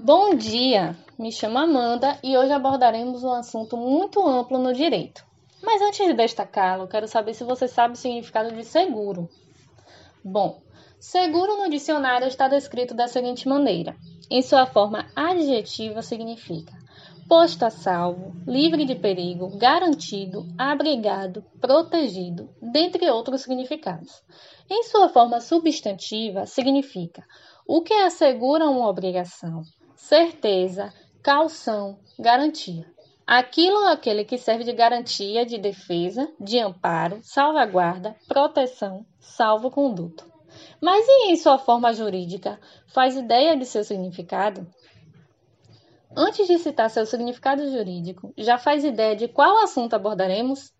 Bom dia, me chamo Amanda e hoje abordaremos um assunto muito amplo no direito. Mas antes de destacá-lo, quero saber se você sabe o significado de seguro. Bom, seguro no dicionário está descrito da seguinte maneira: em sua forma adjetiva, significa posto a salvo, livre de perigo, garantido, abrigado, protegido, dentre outros significados. Em sua forma substantiva, significa o que assegura uma obrigação, certeza, calção, garantia. Aquilo ou aquele que serve de garantia de defesa, de amparo, salvaguarda, proteção, salvo-conduto. Mas e em sua forma jurídica? Faz ideia de seu significado? Antes de citar seu significado jurídico, já faz ideia de qual assunto abordaremos?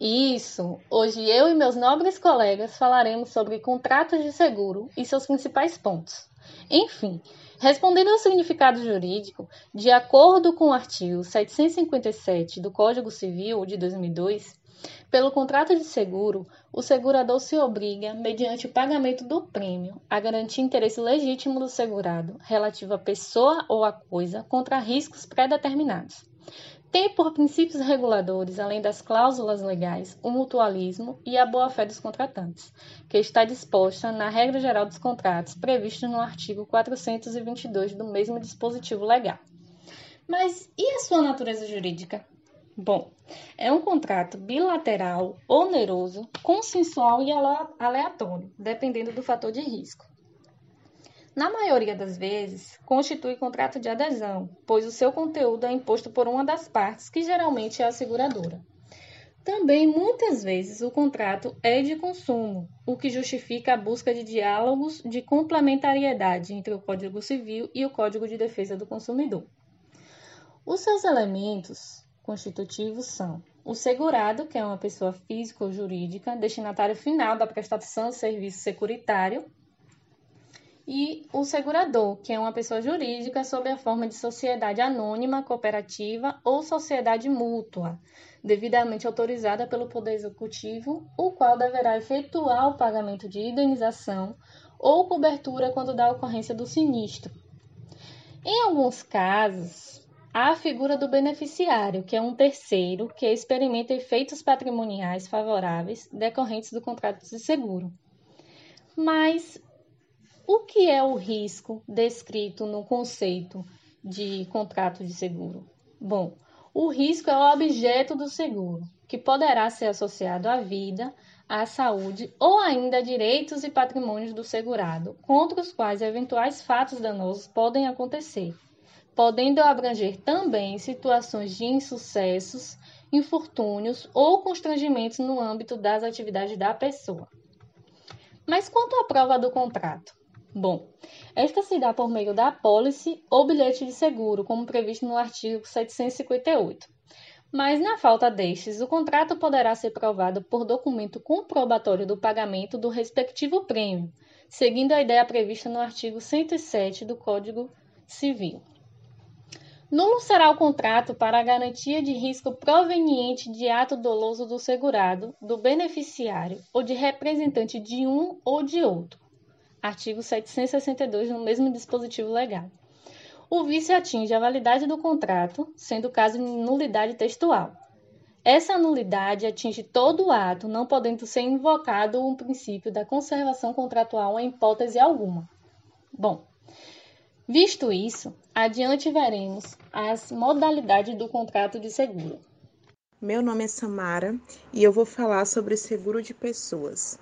Isso! Hoje eu e meus nobres colegas falaremos sobre contratos de seguro e seus principais pontos. Enfim, respondendo ao significado jurídico, de acordo com o artigo 757 do Código Civil de 2002, pelo contrato de seguro, o segurador se obriga, mediante o pagamento do prêmio, a garantir interesse legítimo do segurado relativo à pessoa ou à coisa contra riscos pré-determinados tem por princípios reguladores, além das cláusulas legais, o mutualismo e a boa-fé dos contratantes, que está disposta na regra geral dos contratos, prevista no artigo 422 do mesmo dispositivo legal. Mas e a sua natureza jurídica? Bom, é um contrato bilateral, oneroso, consensual e aleatório, dependendo do fator de risco. Na maioria das vezes, constitui contrato de adesão, pois o seu conteúdo é imposto por uma das partes, que geralmente é a seguradora. Também, muitas vezes, o contrato é de consumo, o que justifica a busca de diálogos de complementariedade entre o Código Civil e o Código de Defesa do Consumidor. Os seus elementos constitutivos são o segurado, que é uma pessoa física ou jurídica, destinatário final da prestação de serviço securitário, e o segurador, que é uma pessoa jurídica sob a forma de sociedade anônima, cooperativa ou sociedade mútua, devidamente autorizada pelo Poder Executivo, o qual deverá efetuar o pagamento de indenização ou cobertura quando dá ocorrência do sinistro. Em alguns casos, há a figura do beneficiário, que é um terceiro que experimenta efeitos patrimoniais favoráveis decorrentes do contrato de seguro. Mas o que é o risco descrito no conceito de contrato de seguro? Bom, o risco é o objeto do seguro, que poderá ser associado à vida, à saúde ou ainda a direitos e patrimônios do segurado, contra os quais eventuais fatos danosos podem acontecer, podendo abranger também situações de insucessos, infortúnios ou constrangimentos no âmbito das atividades da pessoa. Mas quanto à prova do contrato? Bom, esta se dá por meio da apólice ou bilhete de seguro, como previsto no artigo 758. Mas, na falta destes, o contrato poderá ser provado por documento comprobatório do pagamento do respectivo prêmio, seguindo a ideia prevista no artigo 107 do Código Civil. Nulo será o contrato para a garantia de risco proveniente de ato doloso do segurado, do beneficiário ou de representante de um ou de outro artigo 762 no mesmo dispositivo legal. O vício atinge a validade do contrato, sendo o caso de nulidade textual. Essa nulidade atinge todo o ato, não podendo ser invocado o princípio da conservação contratual em hipótese alguma. Bom, visto isso, adiante veremos as modalidades do contrato de seguro. Meu nome é Samara e eu vou falar sobre seguro de pessoas.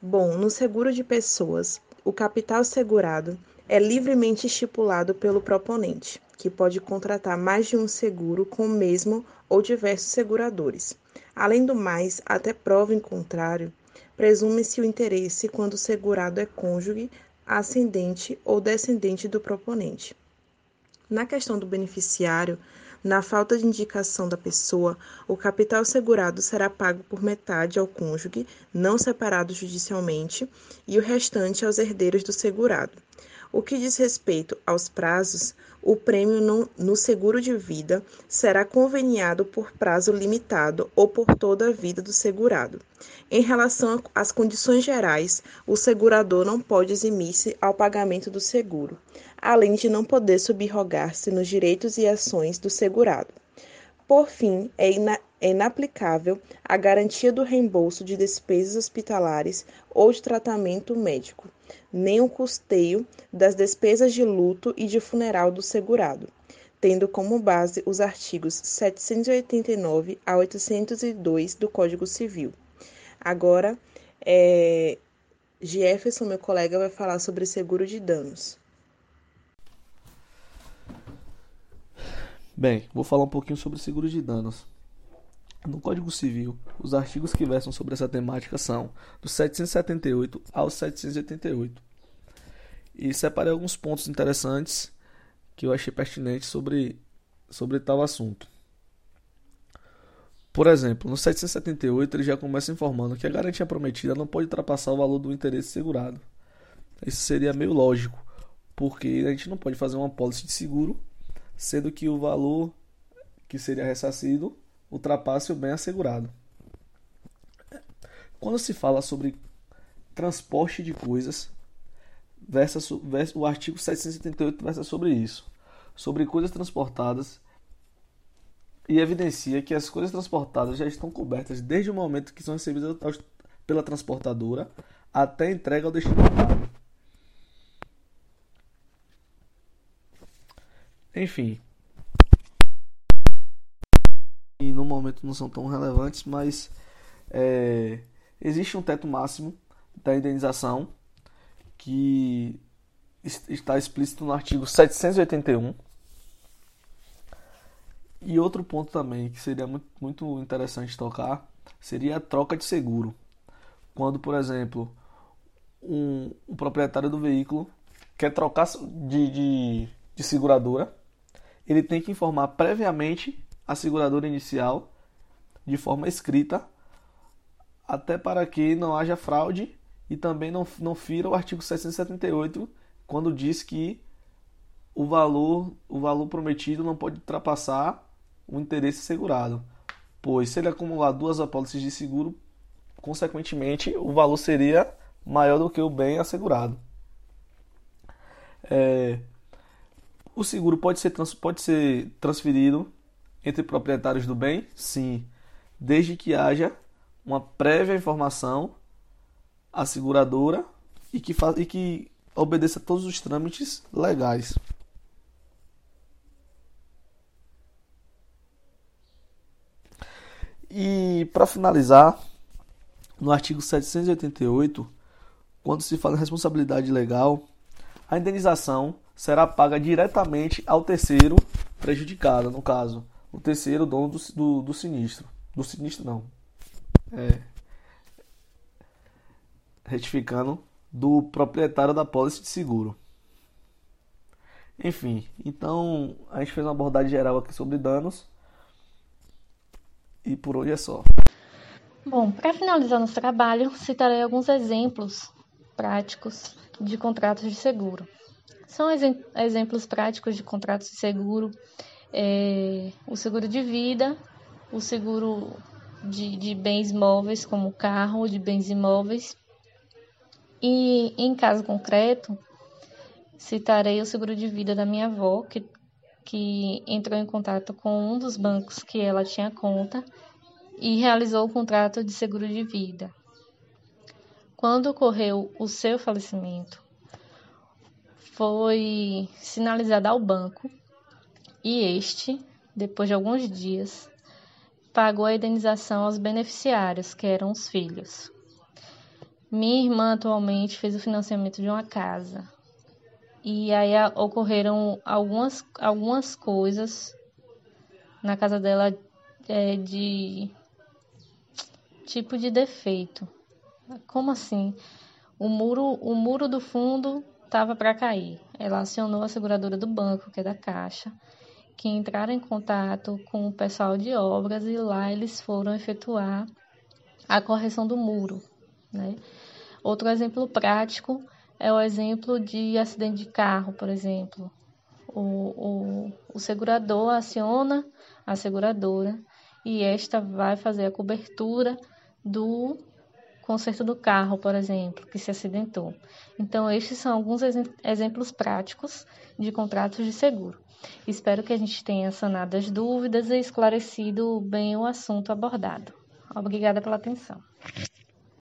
Bom, no seguro de pessoas, o capital segurado é livremente estipulado pelo proponente, que pode contratar mais de um seguro com o mesmo ou diversos seguradores. Além do mais, até prova em contrário, presume-se o interesse quando o segurado é cônjuge, ascendente ou descendente do proponente. Na questão do beneficiário, na falta de indicação da pessoa, o capital segurado será pago por metade ao cônjuge, não separado judicialmente, e o restante aos herdeiros do segurado. O que diz respeito aos prazos, o prêmio no, no, seguro de vida será conveniado por prazo limitado ou por toda a vida do segurado. Em relação às condições gerais, o segurador não pode eximir-se ao pagamento do seguro, além de não poder subrogar-se nos direitos e ações do segurado. Por fim, é, ina é inaplicável a garantia do reembolso de despesas hospitalares ou de tratamento médico, nem o custeio das despesas de luto e de funeral do segurado, tendo como base os artigos 789 a 802 do Código Civil. Agora, é, Jefferson, meu colega, vai falar sobre seguro de danos. Bem, vou falar um pouquinho sobre seguro de danos. No Código Civil, os artigos que versam sobre essa temática são do 778 ao 788. E separei alguns pontos interessantes que eu achei pertinentes sobre, sobre tal assunto. Por exemplo, no 778 ele já começa informando que a garantia prometida não pode ultrapassar o valor do interesse segurado. Isso seria meio lógico, porque a gente não pode fazer uma pólice de seguro sendo que o valor que seria ressarcido ultrapasse o bem assegurado. Quando se fala sobre transporte de coisas, versa, versa, o artigo 778 versa sobre isso, sobre coisas transportadas e evidencia que as coisas transportadas já estão cobertas desde o momento que são recebidas pela transportadora até a entrega ao destinatário. Enfim. E no momento não são tão relevantes, mas é, existe um teto máximo da indenização que está explícito no artigo 781. E outro ponto também que seria muito, interessante tocar seria a troca de seguro. Quando, por exemplo, um, um proprietário do veículo quer trocar de, de, de seguradora ele tem que informar previamente a seguradora inicial de forma escrita, até para que não haja fraude e também não, não fira o artigo 678 quando diz que o valor, o valor prometido não pode ultrapassar o interesse segurado, pois se ele acumular duas apólices de seguro, consequentemente o valor seria maior do que o bem assegurado. É, o seguro pode ser, pode ser transferido entre proprietários do bem? Sim, desde que haja uma prévia informação à seguradora e que, faz, e que obedeça todos os trâmites legais. E para finalizar, no artigo 788, quando se fala em responsabilidade legal, a indenização será paga diretamente ao terceiro prejudicado, no caso, o terceiro dono do, do, do sinistro. Do sinistro, não. É. Retificando, do proprietário da pólice de seguro. Enfim, então a gente fez uma abordagem geral aqui sobre danos. E por hoje é só. Bom, para finalizar nosso trabalho, citarei alguns exemplos práticos de contratos de seguro. São exemplos práticos de contratos de seguro, é, o seguro de vida, o seguro de, de bens móveis, como carro, de bens imóveis. E em caso concreto, citarei o seguro de vida da minha avó, que, que entrou em contato com um dos bancos que ela tinha conta e realizou o contrato de seguro de vida. Quando ocorreu o seu falecimento, foi sinalizada ao banco e este, depois de alguns dias, pagou a indenização aos beneficiários, que eram os filhos. Minha irmã atualmente fez o financiamento de uma casa. E aí ocorreram algumas, algumas coisas na casa dela é, de tipo de defeito. Como assim? O muro, o muro do fundo estava para cair. Ela acionou a seguradora do banco, que é da Caixa, que entraram em contato com o pessoal de obras e lá eles foram efetuar a correção do muro. Né? Outro exemplo prático é o exemplo de acidente de carro, por exemplo. O, o, o segurador aciona a seguradora e esta vai fazer a cobertura do conserto do carro, por exemplo, que se acidentou. Então, estes são alguns exemplos práticos de contratos de seguro. Espero que a gente tenha sanado as dúvidas e esclarecido bem o assunto abordado. Obrigada pela atenção.